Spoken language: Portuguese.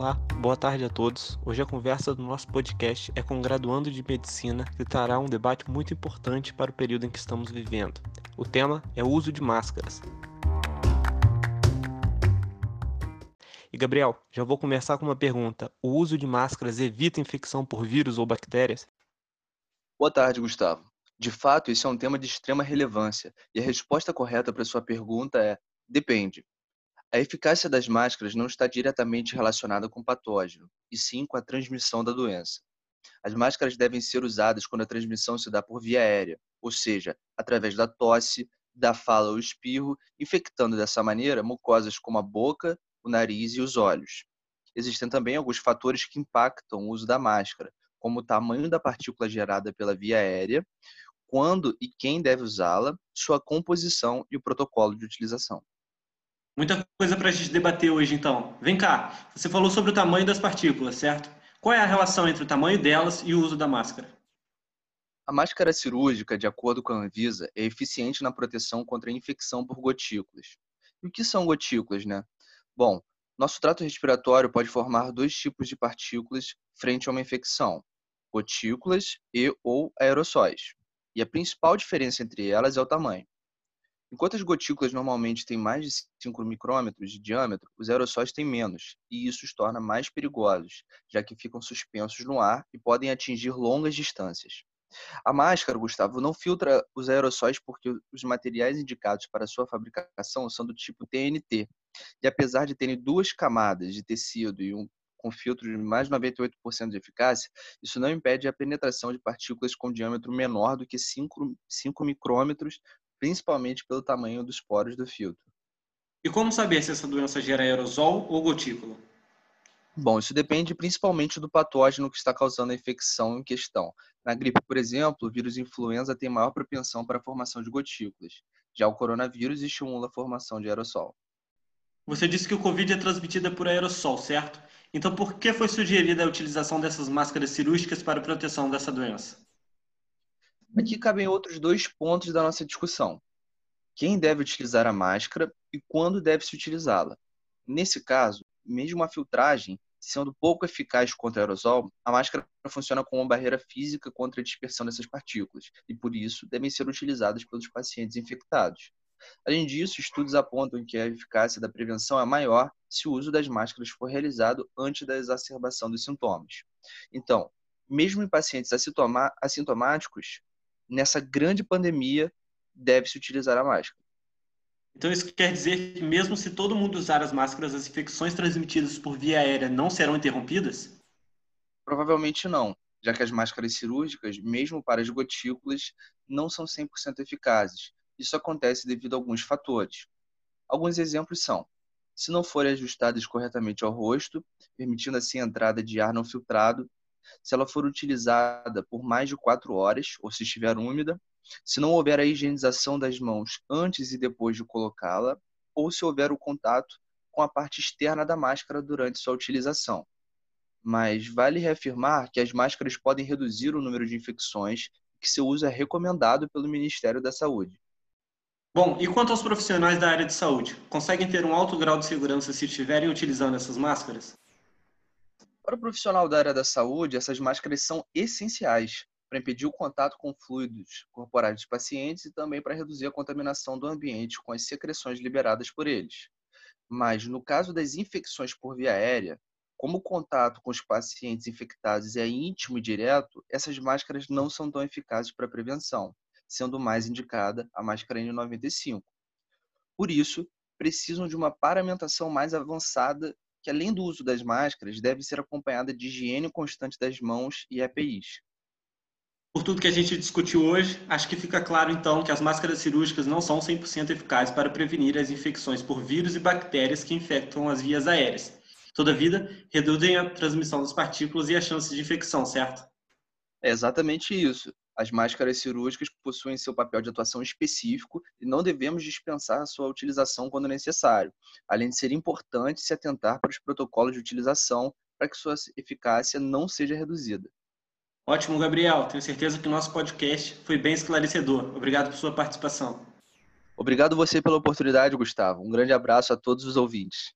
Olá, boa tarde a todos. Hoje a conversa do nosso podcast é com um graduando de medicina que trará um debate muito importante para o período em que estamos vivendo. O tema é o uso de máscaras. E Gabriel, já vou começar com uma pergunta. O uso de máscaras evita infecção por vírus ou bactérias? Boa tarde, Gustavo. De fato, isso é um tema de extrema relevância e a resposta correta para sua pergunta é: depende. A eficácia das máscaras não está diretamente relacionada com o patógeno, e sim com a transmissão da doença. As máscaras devem ser usadas quando a transmissão se dá por via aérea, ou seja, através da tosse, da fala ou espirro, infectando dessa maneira mucosas como a boca, o nariz e os olhos. Existem também alguns fatores que impactam o uso da máscara, como o tamanho da partícula gerada pela via aérea, quando e quem deve usá-la, sua composição e o protocolo de utilização. Muita coisa para a gente debater hoje, então. Vem cá, você falou sobre o tamanho das partículas, certo? Qual é a relação entre o tamanho delas e o uso da máscara? A máscara cirúrgica, de acordo com a Anvisa, é eficiente na proteção contra a infecção por gotículas. E o que são gotículas, né? Bom, nosso trato respiratório pode formar dois tipos de partículas frente a uma infecção: gotículas e ou aerossóis. E a principal diferença entre elas é o tamanho. Enquanto as gotículas normalmente têm mais de 5 micrômetros de diâmetro, os aerossóis têm menos, e isso os torna mais perigosos, já que ficam suspensos no ar e podem atingir longas distâncias. A máscara, Gustavo, não filtra os aerossóis porque os materiais indicados para sua fabricação são do tipo TNT. E apesar de terem duas camadas de tecido e um com filtro de mais de 98% de eficácia, isso não impede a penetração de partículas com diâmetro menor do que 5, 5 micrômetros principalmente pelo tamanho dos poros do filtro. E como saber se essa doença gera aerosol ou gotícula? Bom, isso depende principalmente do patógeno que está causando a infecção em questão. Na gripe, por exemplo, o vírus influenza tem maior propensão para a formação de gotículas. Já o coronavírus estimula a formação de aerossol. Você disse que o Covid é transmitida por aerossol, certo? Então, por que foi sugerida a utilização dessas máscaras cirúrgicas para proteção dessa doença? Aqui cabem outros dois pontos da nossa discussão. Quem deve utilizar a máscara e quando deve se utilizá-la. Nesse caso, mesmo a filtragem sendo pouco eficaz contra aerosol, a máscara funciona como uma barreira física contra a dispersão dessas partículas e, por isso, devem ser utilizadas pelos pacientes infectados. Além disso, estudos apontam que a eficácia da prevenção é maior se o uso das máscaras for realizado antes da exacerbação dos sintomas. Então, mesmo em pacientes assintomáticos, nessa grande pandemia, deve-se utilizar a máscara. Então, isso quer dizer que, mesmo se todo mundo usar as máscaras, as infecções transmitidas por via aérea não serão interrompidas? Provavelmente não, já que as máscaras cirúrgicas, mesmo para as gotículas, não são 100% eficazes. Isso acontece devido a alguns fatores. Alguns exemplos são: se não forem ajustadas corretamente ao rosto, permitindo assim a entrada de ar não filtrado, se ela for utilizada por mais de quatro horas, ou se estiver úmida, se não houver a higienização das mãos antes e depois de colocá-la, ou se houver o contato com a parte externa da máscara durante sua utilização. Mas vale reafirmar que as máscaras podem reduzir o número de infecções que seu uso é recomendado pelo Ministério da Saúde. Bom, e quanto aos profissionais da área de saúde? Conseguem ter um alto grau de segurança se estiverem utilizando essas máscaras? Para o profissional da área da saúde, essas máscaras são essenciais para impedir o contato com fluidos corporais dos pacientes e também para reduzir a contaminação do ambiente com as secreções liberadas por eles. Mas, no caso das infecções por via aérea, como o contato com os pacientes infectados é íntimo e direto, essas máscaras não são tão eficazes para a prevenção, sendo mais indicada a máscara N95. Por isso, precisam de uma paramentação mais avançada que além do uso das máscaras, deve ser acompanhada de higiene constante das mãos e EPIs. Por tudo que a gente discutiu hoje, acho que fica claro então que as máscaras cirúrgicas não são 100% eficazes para prevenir as infecções por vírus e bactérias que infectam as vias aéreas. Todavia, reduzem a transmissão das partículas e a chance de infecção, certo? É exatamente isso. As máscaras cirúrgicas possuem seu papel de atuação específico e não devemos dispensar sua utilização quando necessário, além de ser importante se atentar para os protocolos de utilização para que sua eficácia não seja reduzida. Ótimo, Gabriel. Tenho certeza que o nosso podcast foi bem esclarecedor. Obrigado por sua participação. Obrigado você pela oportunidade, Gustavo. Um grande abraço a todos os ouvintes.